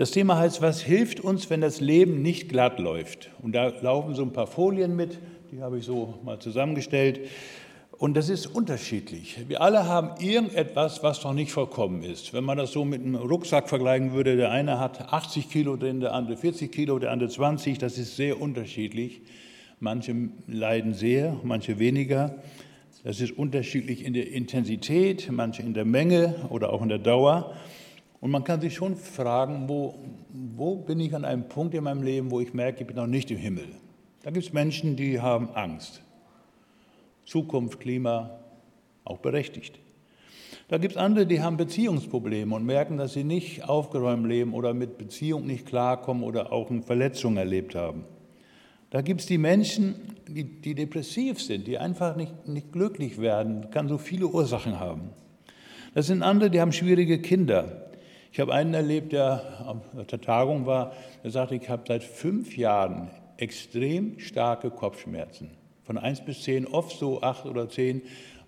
Das Thema heißt, was hilft uns, wenn das Leben nicht glatt läuft? Und da laufen so ein paar Folien mit, die habe ich so mal zusammengestellt. Und das ist unterschiedlich. Wir alle haben irgendetwas, was noch nicht vollkommen ist. Wenn man das so mit einem Rucksack vergleichen würde, der eine hat 80 Kilo drin, der andere 40 Kilo, der andere 20, das ist sehr unterschiedlich. Manche leiden sehr, manche weniger. Das ist unterschiedlich in der Intensität, manche in der Menge oder auch in der Dauer. Und man kann sich schon fragen, wo, wo bin ich an einem Punkt in meinem Leben, wo ich merke, ich bin noch nicht im Himmel. Da gibt es Menschen, die haben Angst. Zukunft, Klima, auch berechtigt. Da gibt es andere, die haben Beziehungsprobleme und merken, dass sie nicht aufgeräumt leben oder mit Beziehung nicht klarkommen oder auch eine Verletzung erlebt haben. Da gibt es die Menschen, die, die, depressiv sind, die einfach nicht, nicht glücklich werden, kann so viele Ursachen haben. Das sind andere, die haben schwierige Kinder. Ich habe einen erlebt, der auf der Tagung war, der sagte, ich habe seit fünf Jahren extrem starke Kopfschmerzen. Von 1 bis 10, oft so 8 oder 10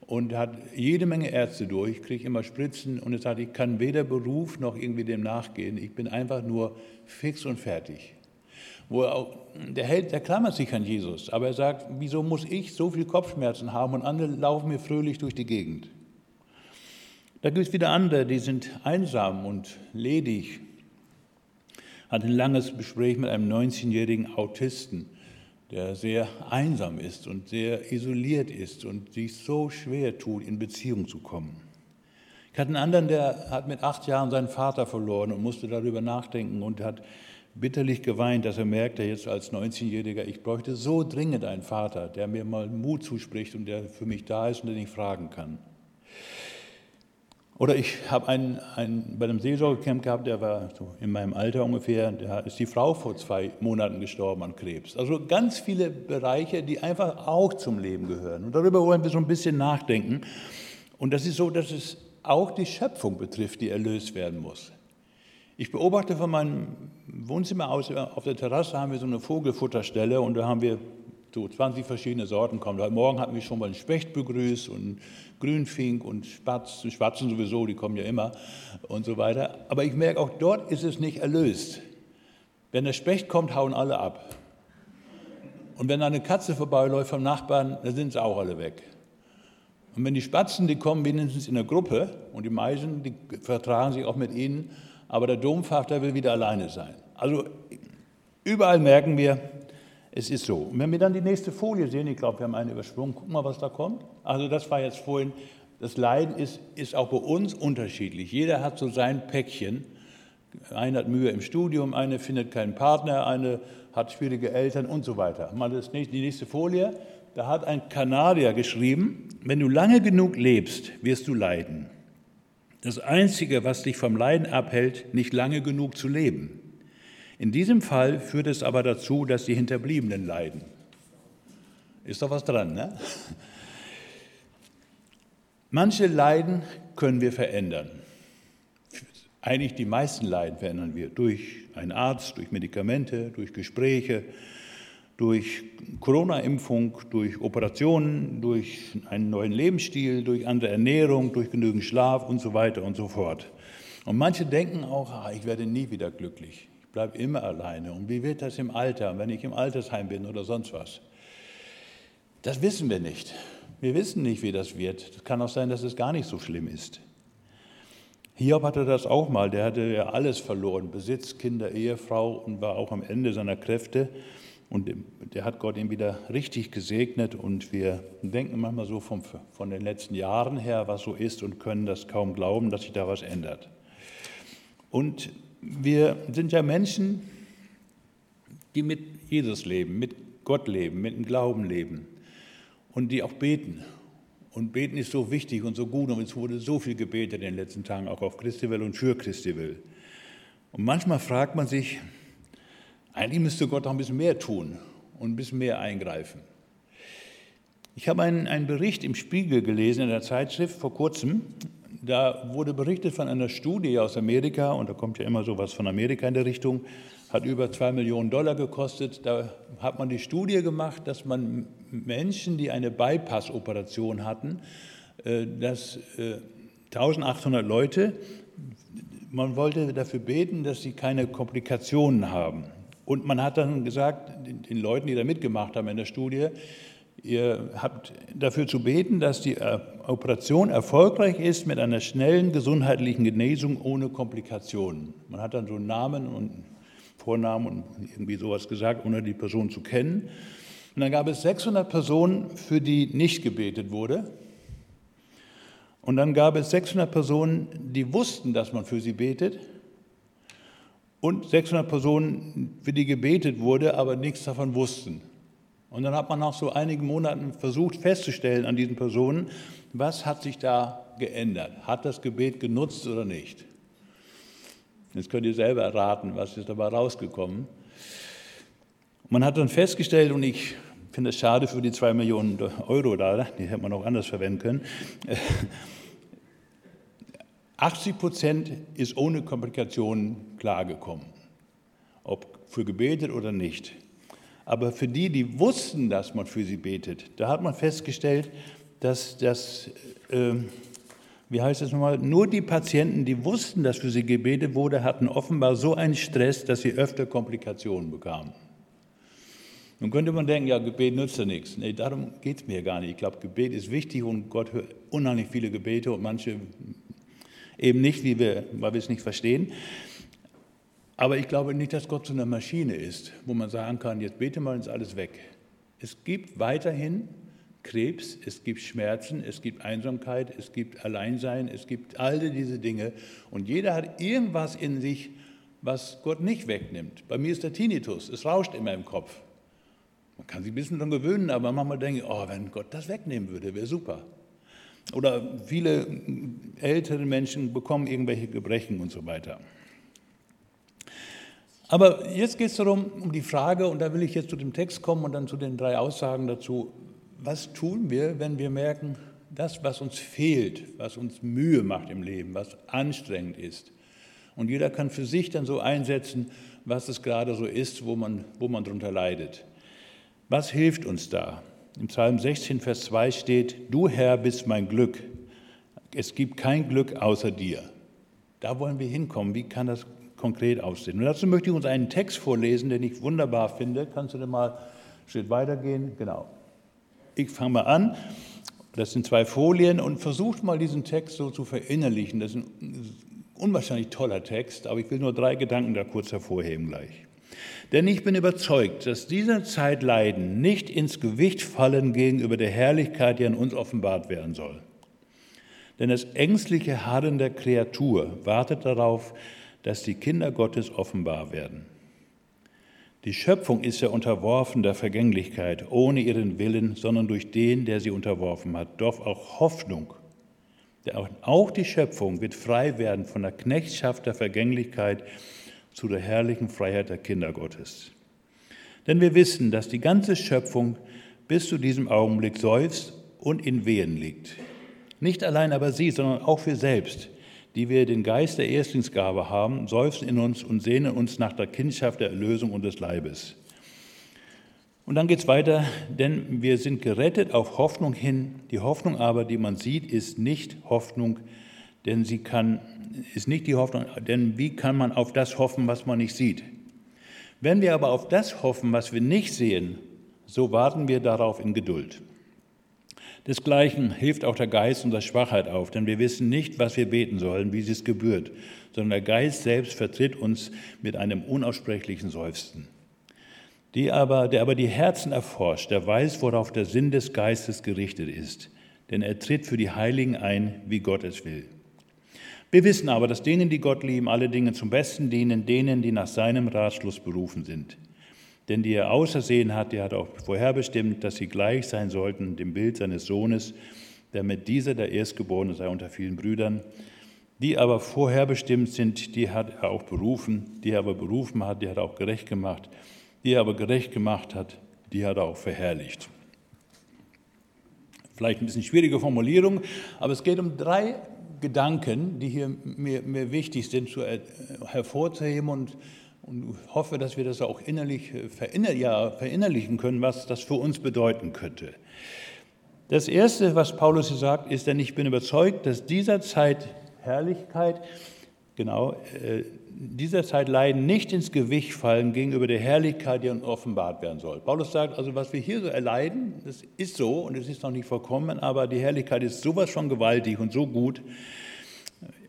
und hat jede Menge Ärzte durch, kriege immer Spritzen und er sagt, ich kann weder Beruf noch irgendwie dem nachgehen. Ich bin einfach nur fix und fertig. Wo auch, der Held, der klammert sich an Jesus, aber er sagt, wieso muss ich so viel Kopfschmerzen haben und andere laufen mir fröhlich durch die Gegend? Da gibt es wieder andere, die sind einsam und ledig. Hatte ein langes Gespräch mit einem 19-jährigen Autisten, der sehr einsam ist und sehr isoliert ist und sich so schwer tut, in Beziehung zu kommen. Ich hatte einen anderen, der hat mit acht Jahren seinen Vater verloren und musste darüber nachdenken und hat bitterlich geweint, dass er merkte jetzt als 19-Jähriger, ich bräuchte so dringend einen Vater, der mir mal Mut zuspricht und der für mich da ist und den ich fragen kann. Oder ich habe einen, einen, bei einem Seelsorgecamp gehabt, der war so in meinem Alter ungefähr, da ist die Frau vor zwei Monaten gestorben an Krebs. Also ganz viele Bereiche, die einfach auch zum Leben gehören. Und darüber wollen wir so ein bisschen nachdenken. Und das ist so, dass es auch die Schöpfung betrifft, die erlöst werden muss. Ich beobachte von meinem Wohnzimmer aus, auf der Terrasse haben wir so eine Vogelfutterstelle und da haben wir so 20 verschiedene Sorten kommen. Heute Morgen hatten wir schon mal einen Specht begrüßt und Grünfink und Spatz, Spatzen sowieso, die kommen ja immer und so weiter. Aber ich merke, auch dort ist es nicht erlöst. Wenn der Specht kommt, hauen alle ab. Und wenn eine Katze vorbeiläuft vom Nachbarn, dann sind sie auch alle weg. Und wenn die Spatzen, die kommen wenigstens in der Gruppe und die Meisen, die vertragen sich auch mit ihnen, aber der Domfach, der will wieder alleine sein. Also überall merken wir, es ist so. Und wenn wir dann die nächste Folie sehen, ich glaube, wir haben eine übersprungen, guck mal, was da kommt. Also das war jetzt vorhin, das Leiden ist, ist auch bei uns unterschiedlich. Jeder hat so sein Päckchen. Einer hat Mühe im Studium, eine findet keinen Partner, eine hat schwierige Eltern und so weiter. Mal das nächste, die nächste Folie. Da hat ein Kanadier geschrieben, wenn du lange genug lebst, wirst du leiden. Das Einzige, was dich vom Leiden abhält, nicht lange genug zu leben. In diesem Fall führt es aber dazu, dass die Hinterbliebenen leiden. Ist doch was dran, ne? Manche Leiden können wir verändern. Eigentlich die meisten Leiden verändern wir durch einen Arzt, durch Medikamente, durch Gespräche, durch Corona-Impfung, durch Operationen, durch einen neuen Lebensstil, durch andere Ernährung, durch genügend Schlaf und so weiter und so fort. Und manche denken auch, ah, ich werde nie wieder glücklich bleibe immer alleine. Und wie wird das im Alter, wenn ich im Altersheim bin oder sonst was? Das wissen wir nicht. Wir wissen nicht, wie das wird. Es kann auch sein, dass es gar nicht so schlimm ist. Hiob hatte das auch mal. Der hatte ja alles verloren: Besitz, Kinder, Ehefrau und war auch am Ende seiner Kräfte. Und der hat Gott ihm wieder richtig gesegnet. Und wir denken manchmal so vom, von den letzten Jahren her, was so ist, und können das kaum glauben, dass sich da was ändert. Und wir sind ja Menschen, die mit Jesus leben, mit Gott leben, mit dem Glauben leben und die auch beten. Und beten ist so wichtig und so gut und es wurde so viel gebetet in den letzten Tagen, auch auf Christiwell und für Christiwell. Und manchmal fragt man sich, eigentlich müsste Gott noch ein bisschen mehr tun und ein bisschen mehr eingreifen. Ich habe einen, einen Bericht im Spiegel gelesen in der Zeitschrift vor kurzem da wurde berichtet von einer Studie aus Amerika, und da kommt ja immer so was von Amerika in der Richtung, hat über zwei Millionen Dollar gekostet. Da hat man die Studie gemacht, dass man Menschen, die eine Bypass-Operation hatten, äh, dass 1800 äh, Leute man wollte dafür beten, dass sie keine Komplikationen haben. Und man hat dann gesagt, den Leuten, die da mitgemacht haben in der Studie, ihr habt dafür zu beten, dass die äh, Operation erfolgreich ist mit einer schnellen gesundheitlichen Genesung ohne Komplikationen. Man hat dann so einen Namen und Vornamen und irgendwie sowas gesagt, ohne die Person zu kennen. Und dann gab es 600 Personen, für die nicht gebetet wurde. Und dann gab es 600 Personen, die wussten, dass man für sie betet. Und 600 Personen, für die gebetet wurde, aber nichts davon wussten. Und dann hat man nach so einigen Monaten versucht festzustellen an diesen Personen, was hat sich da geändert? Hat das Gebet genutzt oder nicht? Jetzt könnt ihr selber erraten, was ist dabei rausgekommen. Man hat dann festgestellt, und ich finde es schade für die zwei Millionen Euro da, die hätte man auch anders verwenden können. 80 Prozent ist ohne Komplikationen klargekommen, ob für gebetet oder nicht. Aber für die, die wussten, dass man für sie betet, da hat man festgestellt, dass das, äh, wie heißt es nochmal, nur die Patienten, die wussten, dass für sie gebetet wurde, hatten offenbar so einen Stress, dass sie öfter Komplikationen bekamen. Nun könnte man denken, ja, Gebet nützt ja nichts. Nee, darum geht es mir gar nicht. Ich glaube, Gebet ist wichtig und Gott hört unheimlich viele Gebete und manche eben nicht, wie wir, weil wir es nicht verstehen. Aber ich glaube nicht, dass Gott so eine Maschine ist, wo man sagen kann, jetzt bete mal und ist alles weg. Es gibt weiterhin Krebs, es gibt Schmerzen, es gibt Einsamkeit, es gibt Alleinsein, es gibt all diese Dinge. Und jeder hat irgendwas in sich, was Gott nicht wegnimmt. Bei mir ist der Tinnitus, es rauscht immer im Kopf. Man kann sich ein bisschen daran gewöhnen, aber manchmal denke ich, oh, wenn Gott das wegnehmen würde, wäre super. Oder viele ältere Menschen bekommen irgendwelche Gebrechen und so weiter. Aber jetzt geht es darum, um die Frage, und da will ich jetzt zu dem Text kommen und dann zu den drei Aussagen dazu, was tun wir, wenn wir merken, das, was uns fehlt, was uns Mühe macht im Leben, was anstrengend ist. Und jeder kann für sich dann so einsetzen, was es gerade so ist, wo man, wo man darunter leidet. Was hilft uns da? Im Psalm 16, Vers 2 steht, Du Herr bist mein Glück. Es gibt kein Glück außer dir. Da wollen wir hinkommen. Wie kann das konkret aussehen? Und dazu möchte ich uns einen Text vorlesen, den ich wunderbar finde. Kannst du denn mal Schritt weitergehen? Genau. Ich fange mal an. Das sind zwei Folien und versucht mal diesen Text so zu verinnerlichen. Das ist ein unwahrscheinlich toller Text, aber ich will nur drei Gedanken da kurz hervorheben gleich. Denn ich bin überzeugt, dass dieser Zeit Leiden nicht ins Gewicht fallen gegenüber der Herrlichkeit, die an uns offenbart werden soll. Denn das ängstliche Harren der Kreatur wartet darauf, dass die Kinder Gottes offenbar werden. Die Schöpfung ist ja unterworfen der Vergänglichkeit, ohne ihren Willen, sondern durch den, der sie unterworfen hat. Doch auch Hoffnung. Auch die Schöpfung wird frei werden von der Knechtschaft der Vergänglichkeit zu der herrlichen Freiheit der Kinder Gottes. Denn wir wissen, dass die ganze Schöpfung bis zu diesem Augenblick seufzt und in Wehen liegt. Nicht allein aber sie, sondern auch wir selbst, die wir den Geist der Erstlingsgabe haben, seufzen in uns und sehnen uns nach der Kindschaft der Erlösung und des Leibes. Und dann geht es weiter, denn wir sind gerettet auf Hoffnung hin. Die Hoffnung aber, die man sieht, ist nicht Hoffnung, denn sie kann, ist nicht die Hoffnung, denn wie kann man auf das hoffen, was man nicht sieht? Wenn wir aber auf das hoffen, was wir nicht sehen, so warten wir darauf in Geduld. Desgleichen hilft auch der Geist unserer Schwachheit auf, denn wir wissen nicht, was wir beten sollen, wie es gebührt, sondern der Geist selbst vertritt uns mit einem unaussprechlichen Seufzen. Die aber, der aber die Herzen erforscht, der weiß, worauf der Sinn des Geistes gerichtet ist, denn er tritt für die Heiligen ein, wie Gott es will. Wir wissen aber, dass denen, die Gott lieben, alle Dinge zum Besten dienen, denen, die nach seinem Ratschluss berufen sind. Denn die er ausersehen hat, der hat auch vorherbestimmt, dass sie gleich sein sollten dem Bild seines Sohnes, damit dieser der Erstgeborene sei unter vielen Brüdern. Die aber vorherbestimmt sind, die hat er auch berufen. Die er aber berufen hat, die hat er auch gerecht gemacht. Die er aber gerecht gemacht hat, die hat er auch verherrlicht. Vielleicht ein bisschen schwierige Formulierung, aber es geht um drei Gedanken, die hier mir, mir wichtig sind, zu, äh, hervorzuheben und, und hoffe, dass wir das auch innerlich äh, verinner, ja, verinnerlichen können, was das für uns bedeuten könnte. Das Erste, was Paulus hier sagt, ist, denn ich bin überzeugt, dass dieser Zeit Herrlichkeit genau, äh, dieser Zeit leiden, nicht ins Gewicht fallen gegenüber der Herrlichkeit, die uns offenbart werden soll. Paulus sagt, also was wir hier so erleiden, das ist so und es ist noch nicht vollkommen, aber die Herrlichkeit ist sowas von gewaltig und so gut.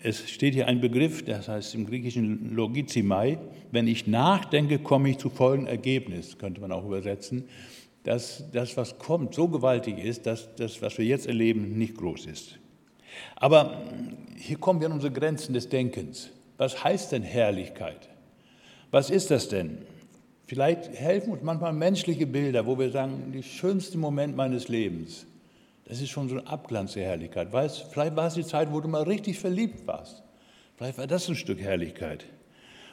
Es steht hier ein Begriff, das heißt im Griechischen Logizimai. Wenn ich nachdenke, komme ich zu folgendem Ergebnis, könnte man auch übersetzen, dass das, was kommt, so gewaltig ist, dass das, was wir jetzt erleben, nicht groß ist. Aber hier kommen wir an unsere Grenzen des Denkens. Was heißt denn Herrlichkeit? Was ist das denn? Vielleicht helfen uns manchmal menschliche Bilder, wo wir sagen, der schönste Moment meines Lebens, das ist schon so ein Abglanz der Herrlichkeit. Weißt, vielleicht war es die Zeit, wo du mal richtig verliebt warst. Vielleicht war das ein Stück Herrlichkeit.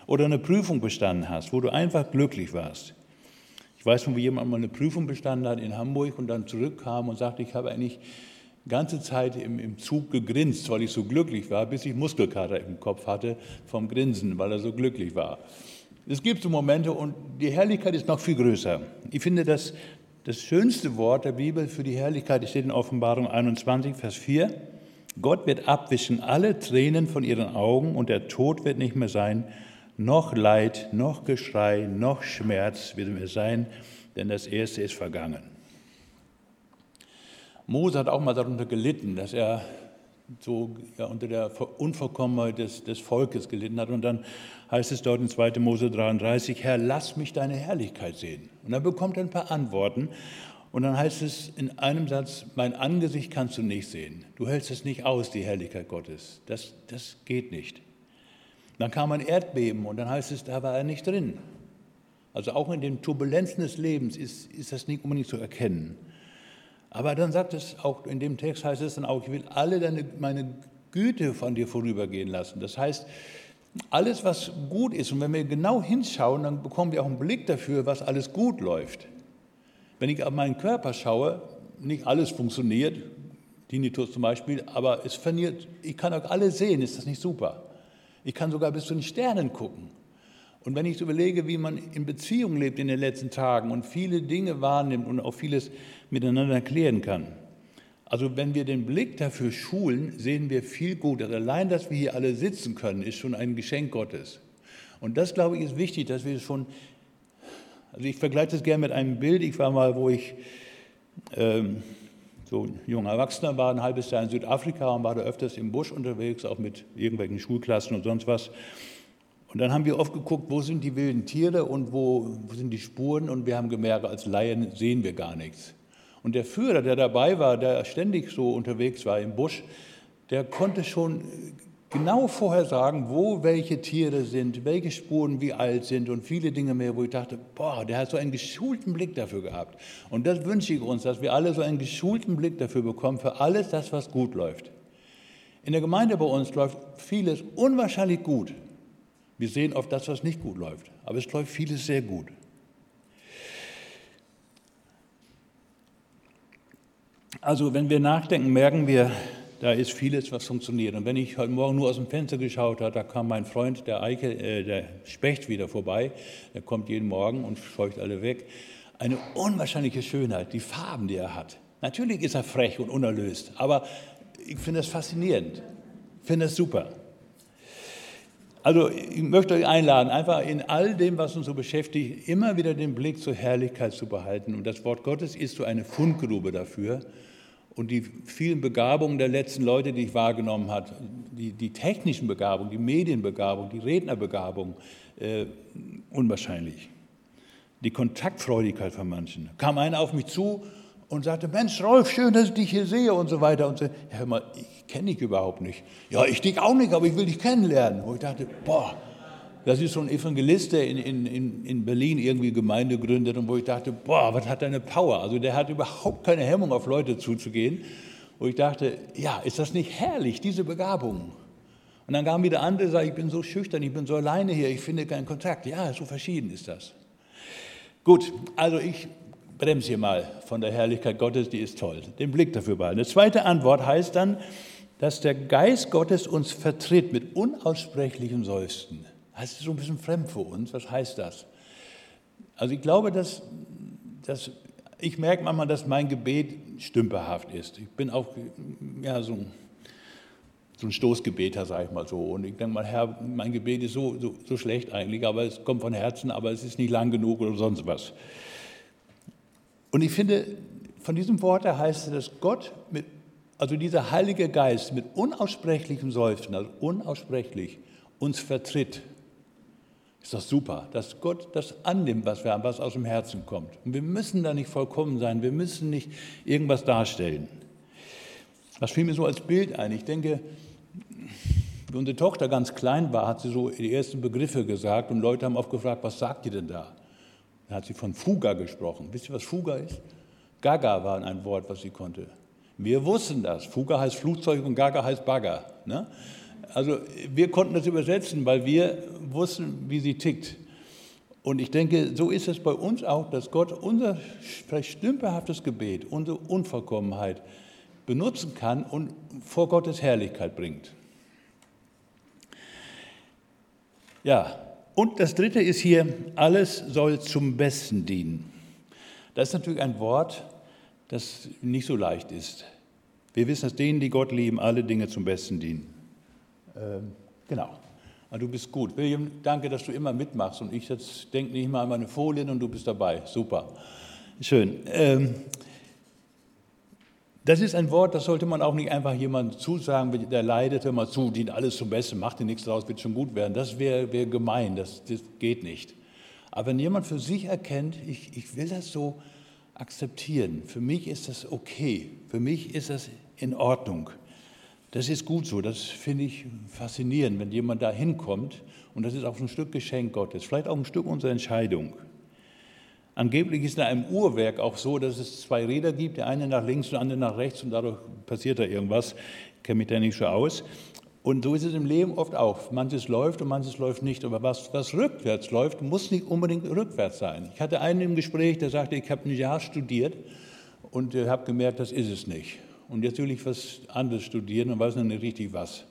Oder eine Prüfung bestanden hast, wo du einfach glücklich warst. Ich weiß von, wie jemand mal eine Prüfung bestanden hat in Hamburg und dann zurückkam und sagte, ich habe eigentlich ganze Zeit im, im Zug gegrinst, weil ich so glücklich war, bis ich Muskelkater im Kopf hatte vom Grinsen, weil er so glücklich war. Es gibt so Momente und die Herrlichkeit ist noch viel größer. Ich finde, dass das schönste Wort der Bibel für die Herrlichkeit steht in Offenbarung 21, Vers 4. Gott wird abwischen alle Tränen von ihren Augen und der Tod wird nicht mehr sein, noch Leid, noch Geschrei, noch Schmerz wird mehr sein, denn das Erste ist vergangen. Mose hat auch mal darunter gelitten, dass er so ja, unter der Unvollkommenheit des, des Volkes gelitten hat. Und dann heißt es dort in 2. Mose 33, Herr, lass mich deine Herrlichkeit sehen. Und dann bekommt er ein paar Antworten. Und dann heißt es in einem Satz, mein Angesicht kannst du nicht sehen. Du hältst es nicht aus, die Herrlichkeit Gottes. Das, das geht nicht. Dann kam ein Erdbeben und dann heißt es, da war er nicht drin. Also auch in den Turbulenzen des Lebens ist, ist das nicht unbedingt zu erkennen. Aber dann sagt es auch, in dem Text heißt es dann auch, ich will alle deine, meine Güte von dir vorübergehen lassen. Das heißt, alles, was gut ist, und wenn wir genau hinschauen, dann bekommen wir auch einen Blick dafür, was alles gut läuft. Wenn ich auf meinen Körper schaue, nicht alles funktioniert, Tinnitus zum Beispiel, aber es verliert, ich kann auch alle sehen, ist das nicht super? Ich kann sogar bis zu den Sternen gucken. Und wenn ich so überlege, wie man in Beziehung lebt in den letzten Tagen und viele Dinge wahrnimmt und auch vieles miteinander erklären kann. Also wenn wir den Blick dafür schulen, sehen wir viel Gutes. Allein, dass wir hier alle sitzen können, ist schon ein Geschenk Gottes. Und das, glaube ich, ist wichtig, dass wir schon, also ich vergleiche das gerne mit einem Bild. Ich war mal, wo ich ähm, so ein junger Erwachsener war, ein halbes Jahr in Südafrika und war da öfters im Busch unterwegs, auch mit irgendwelchen Schulklassen und sonst was. Und dann haben wir oft geguckt, wo sind die wilden Tiere und wo, wo sind die Spuren und wir haben gemerkt, als Laien sehen wir gar nichts. Und der Führer, der dabei war, der ständig so unterwegs war im Busch, der konnte schon genau vorher sagen, wo welche Tiere sind, welche Spuren wie alt sind und viele Dinge mehr, wo ich dachte, boah, der hat so einen geschulten Blick dafür gehabt. Und das wünsche ich uns, dass wir alle so einen geschulten Blick dafür bekommen, für alles das, was gut läuft. In der Gemeinde bei uns läuft vieles unwahrscheinlich gut. Wir sehen oft das, was nicht gut läuft, aber es läuft vieles sehr gut. Also wenn wir nachdenken, merken wir, da ist vieles, was funktioniert. Und wenn ich heute Morgen nur aus dem Fenster geschaut habe, da kam mein Freund, der Eike, äh, der Specht wieder vorbei. Der kommt jeden Morgen und scheucht alle weg. Eine unwahrscheinliche Schönheit, die Farben, die er hat. Natürlich ist er frech und unerlöst, aber ich finde das faszinierend. Ich finde das super. Also ich möchte euch einladen, einfach in all dem, was uns so beschäftigt, immer wieder den Blick zur Herrlichkeit zu behalten. Und das Wort Gottes ist so eine Fundgrube dafür. Und die vielen Begabungen der letzten Leute, die ich wahrgenommen habe, die, die technischen Begabungen, die Medienbegabung, die Rednerbegabung, äh, unwahrscheinlich. Die Kontaktfreudigkeit von manchen. Kam einer auf mich zu und sagte, Mensch, Rolf, schön, dass ich dich hier sehe und so weiter. Und so, hör mal, ich kenne dich überhaupt nicht. Ja, ich dich auch nicht, aber ich will dich kennenlernen. Wo ich dachte, boah, das ist so ein Evangelist, der in, in, in Berlin irgendwie Gemeinde gründet und wo ich dachte, boah, was hat der eine Power? Also der hat überhaupt keine Hemmung, auf Leute zuzugehen. Wo ich dachte, ja, ist das nicht herrlich, diese Begabung? Und dann kamen wieder andere, sagen, ich bin so schüchtern, ich bin so alleine hier, ich finde keinen Kontakt. Ja, so verschieden ist das. Gut, also ich bremse hier mal von der Herrlichkeit Gottes, die ist toll. Den Blick dafür behalten. Eine zweite Antwort heißt dann, dass der Geist Gottes uns vertritt mit unaussprechlichem Seufzen. Das ist so ein bisschen fremd für uns. Was heißt das? Also ich glaube, dass, dass ich merke manchmal, dass mein Gebet stümperhaft ist. Ich bin auch ja, so, so ein Stoßgebeter, sage ich mal so. Und ich denke mal, Herr, mein Gebet ist so, so, so schlecht eigentlich, aber es kommt von Herzen, aber es ist nicht lang genug oder sonst was. Und ich finde, von diesem Wort her heißt es, dass Gott mit, also dieser Heilige Geist mit unaussprechlichem Seufzen, also unaussprechlich, uns vertritt. Ist doch super, dass Gott das annimmt, was wir haben, was aus dem Herzen kommt. Und wir müssen da nicht vollkommen sein, wir müssen nicht irgendwas darstellen. Das fiel mir so als Bild ein. Ich denke, wie unsere Tochter ganz klein war, hat sie so die ersten Begriffe gesagt und Leute haben oft gefragt, was sagt ihr denn da? Dann hat sie von Fuga gesprochen. Wisst ihr, was Fuga ist? Gaga war ein Wort, was sie konnte. Wir wussten das. Fuga heißt Flugzeug und Gaga heißt Bagger. Ne? Also wir konnten das übersetzen, weil wir wussten, wie sie tickt. Und ich denke, so ist es bei uns auch, dass Gott unser vielleicht stümperhaftes Gebet, unsere Unvollkommenheit benutzen kann und vor Gottes Herrlichkeit bringt. Ja, und das Dritte ist hier, alles soll zum Besten dienen. Das ist natürlich ein Wort, das nicht so leicht ist. Wir wissen, dass denen, die Gott lieben, alle Dinge zum Besten dienen. Ähm, genau. Aber du bist gut. William, danke, dass du immer mitmachst und ich denke nicht mal an meine Folien und du bist dabei. Super. Schön. Ähm, das ist ein Wort, das sollte man auch nicht einfach jemandem zusagen, der leidet, hör mal zu, dient alles zum Besten, macht dir nichts draus, wird schon gut werden. Das wäre wär gemein, das, das geht nicht. Aber wenn jemand für sich erkennt, ich, ich will das so akzeptieren, für mich ist das okay, für mich ist das in Ordnung. Das ist gut so, das finde ich faszinierend, wenn jemand da hinkommt und das ist auch ein Stück Geschenk Gottes, vielleicht auch ein Stück unserer Entscheidung. Angeblich ist in einem Uhrwerk auch so, dass es zwei Räder gibt, der eine nach links und der andere nach rechts und dadurch passiert da irgendwas. Ich kenne mich da nicht so aus. Und so ist es im Leben oft auch. Manches läuft und manches läuft nicht. Aber was, was rückwärts läuft, muss nicht unbedingt rückwärts sein. Ich hatte einen im Gespräch, der sagte, ich habe ein Jahr studiert und habe gemerkt, das ist es nicht. Und jetzt will ich was anderes studieren und weiß noch nicht richtig was.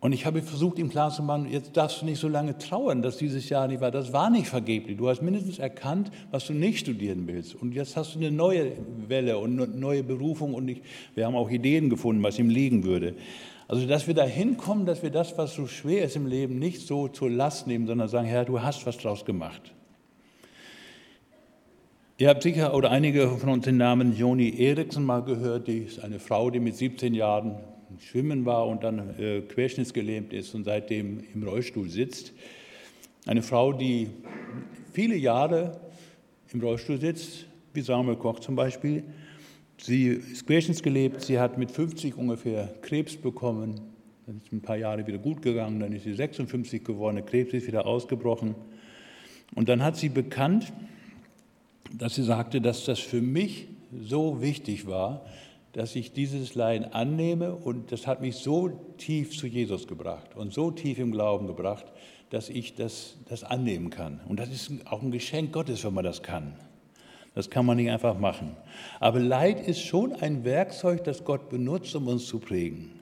Und ich habe versucht, ihm klarzumachen, jetzt darfst du nicht so lange trauern, dass dieses Jahr nicht war. Das war nicht vergeblich. Du hast mindestens erkannt, was du nicht studieren willst. Und jetzt hast du eine neue Welle und eine neue Berufung. Und ich, wir haben auch Ideen gefunden, was ihm liegen würde. Also, dass wir da hinkommen, dass wir das, was so schwer ist im Leben, nicht so zur Last nehmen, sondern sagen, Herr, du hast was draus gemacht. Ihr habt sicher oder einige von uns den Namen Joni Eriksen mal gehört. Die ist eine Frau, die mit 17 Jahren Schwimmen war und dann äh, querschnittsgelähmt ist und seitdem im Rollstuhl sitzt. Eine Frau, die viele Jahre im Rollstuhl sitzt, wie Samuel Koch zum Beispiel. Sie ist querschnittsgelebt, sie hat mit 50 ungefähr Krebs bekommen. Dann ist ein paar Jahre wieder gut gegangen, dann ist sie 56 geworden, der Krebs ist wieder ausgebrochen. Und dann hat sie bekannt, dass sie sagte, dass das für mich so wichtig war, dass ich dieses Leiden annehme und das hat mich so tief zu Jesus gebracht und so tief im Glauben gebracht, dass ich das, das annehmen kann. Und das ist auch ein Geschenk Gottes, wenn man das kann. Das kann man nicht einfach machen. Aber Leid ist schon ein Werkzeug, das Gott benutzt, um uns zu prägen.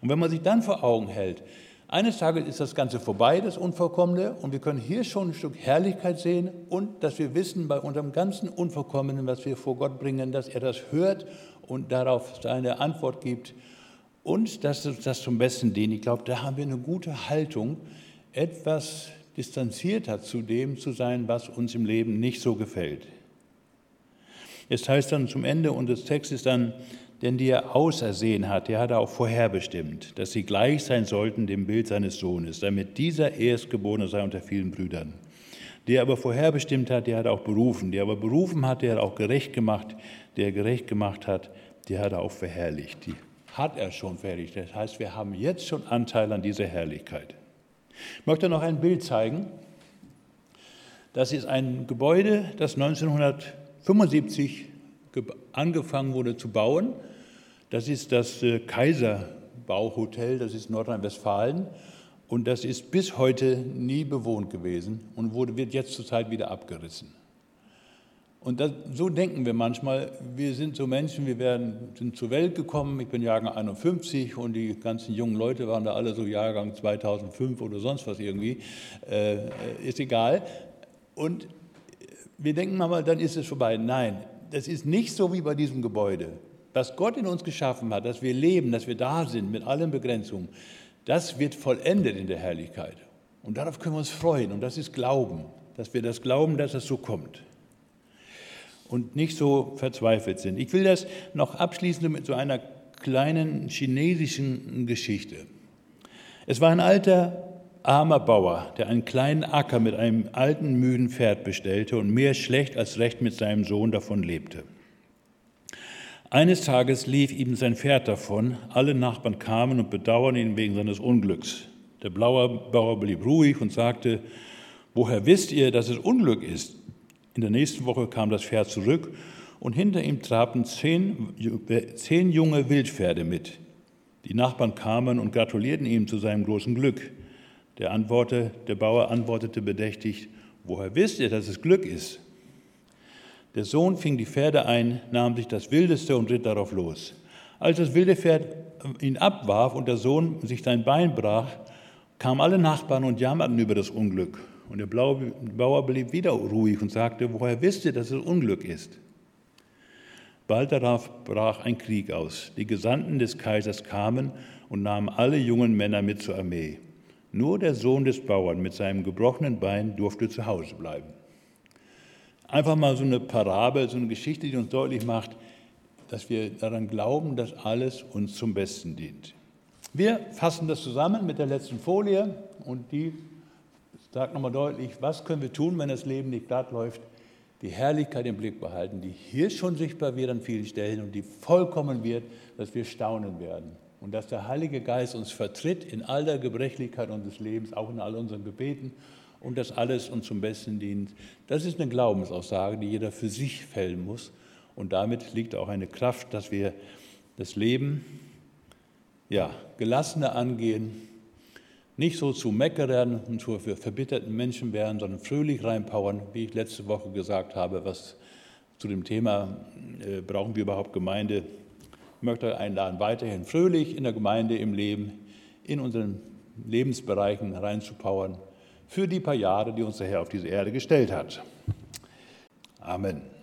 Und wenn man sich dann vor Augen hält, eines Tages ist das Ganze vorbei, das Unvollkommene, und wir können hier schon ein Stück Herrlichkeit sehen und dass wir wissen, bei unserem ganzen Unvollkommenen, was wir vor Gott bringen, dass er das hört und darauf seine Antwort gibt und dass das zum Besten dient. Ich glaube, da haben wir eine gute Haltung, etwas distanzierter zu dem zu sein, was uns im Leben nicht so gefällt. Es heißt dann zum Ende unseres Textes dann, denn die er ausersehen hat, der hat er auch vorherbestimmt, dass sie gleich sein sollten dem Bild seines Sohnes, damit dieser Erstgeborene sei unter vielen Brüdern. Der aber vorherbestimmt hat, der hat auch berufen. Der aber berufen hat, der hat auch gerecht gemacht. Der gerecht gemacht hat, der hat er auch verherrlicht. Die hat er schon verherrlicht. Das heißt, wir haben jetzt schon Anteil an dieser Herrlichkeit. Ich möchte noch ein Bild zeigen. Das ist ein Gebäude, das 1975 angefangen wurde zu bauen. Das ist das äh, Kaiserbauhotel, das ist Nordrhein-Westfalen. Und das ist bis heute nie bewohnt gewesen und wurde, wird jetzt zurzeit wieder abgerissen. Und das, so denken wir manchmal, wir sind so Menschen, wir werden, sind zur Welt gekommen, ich bin Jahrgang 51 und die ganzen jungen Leute waren da alle so Jahrgang 2005 oder sonst was irgendwie, äh, ist egal. Und wir denken manchmal, dann ist es vorbei. Nein, das ist nicht so wie bei diesem Gebäude. was Gott in uns geschaffen hat, dass wir leben, dass wir da sind mit allen Begrenzungen, das wird vollendet in der Herrlichkeit. Und darauf können wir uns freuen. Und das ist Glauben, dass wir das glauben, dass es so kommt. Und nicht so verzweifelt sind. Ich will das noch abschließen mit so einer kleinen chinesischen Geschichte. Es war ein alter, armer Bauer, der einen kleinen Acker mit einem alten, müden Pferd bestellte und mehr schlecht als recht mit seinem Sohn davon lebte. Eines Tages lief ihm sein Pferd davon, alle Nachbarn kamen und bedauerten ihn wegen seines Unglücks. Der Bauer blieb ruhig und sagte, woher wisst ihr, dass es Unglück ist? In der nächsten Woche kam das Pferd zurück und hinter ihm trabten zehn, zehn junge Wildpferde mit. Die Nachbarn kamen und gratulierten ihm zu seinem großen Glück. Der, Antworte, der Bauer antwortete bedächtig, woher wisst ihr, dass es Glück ist? Der Sohn fing die Pferde ein, nahm sich das Wildeste und ritt darauf los. Als das wilde Pferd ihn abwarf und der Sohn sich sein Bein brach, kamen alle Nachbarn und jammerten über das Unglück. Und der Bauer blieb wieder ruhig und sagte, woher wisst ihr, dass es Unglück ist? Bald darauf brach ein Krieg aus. Die Gesandten des Kaisers kamen und nahmen alle jungen Männer mit zur Armee. Nur der Sohn des Bauern mit seinem gebrochenen Bein durfte zu Hause bleiben. Einfach mal so eine Parabel, so eine Geschichte, die uns deutlich macht, dass wir daran glauben, dass alles uns zum Besten dient. Wir fassen das zusammen mit der letzten Folie und die sagt nochmal deutlich, was können wir tun, wenn das Leben nicht glatt läuft die Herrlichkeit im Blick behalten, die hier schon sichtbar wird an vielen Stellen und die vollkommen wird, dass wir staunen werden. Und dass der Heilige Geist uns vertritt in all der Gebrechlichkeit unseres Lebens, auch in all unseren Gebeten und dass alles uns zum Besten dient. Das ist eine Glaubensaussage, die jeder für sich fällen muss. Und damit liegt auch eine Kraft, dass wir das Leben ja, gelassener angehen, nicht so zu Meckerern und zu verbitterten Menschen werden, sondern fröhlich reinpowern, wie ich letzte Woche gesagt habe, was zu dem Thema äh, brauchen wir überhaupt Gemeinde. Ich möchte einladen, weiterhin fröhlich in der Gemeinde, im Leben, in unseren Lebensbereichen reinzupowern für die paar Jahre, die uns der Herr auf diese Erde gestellt hat. Amen.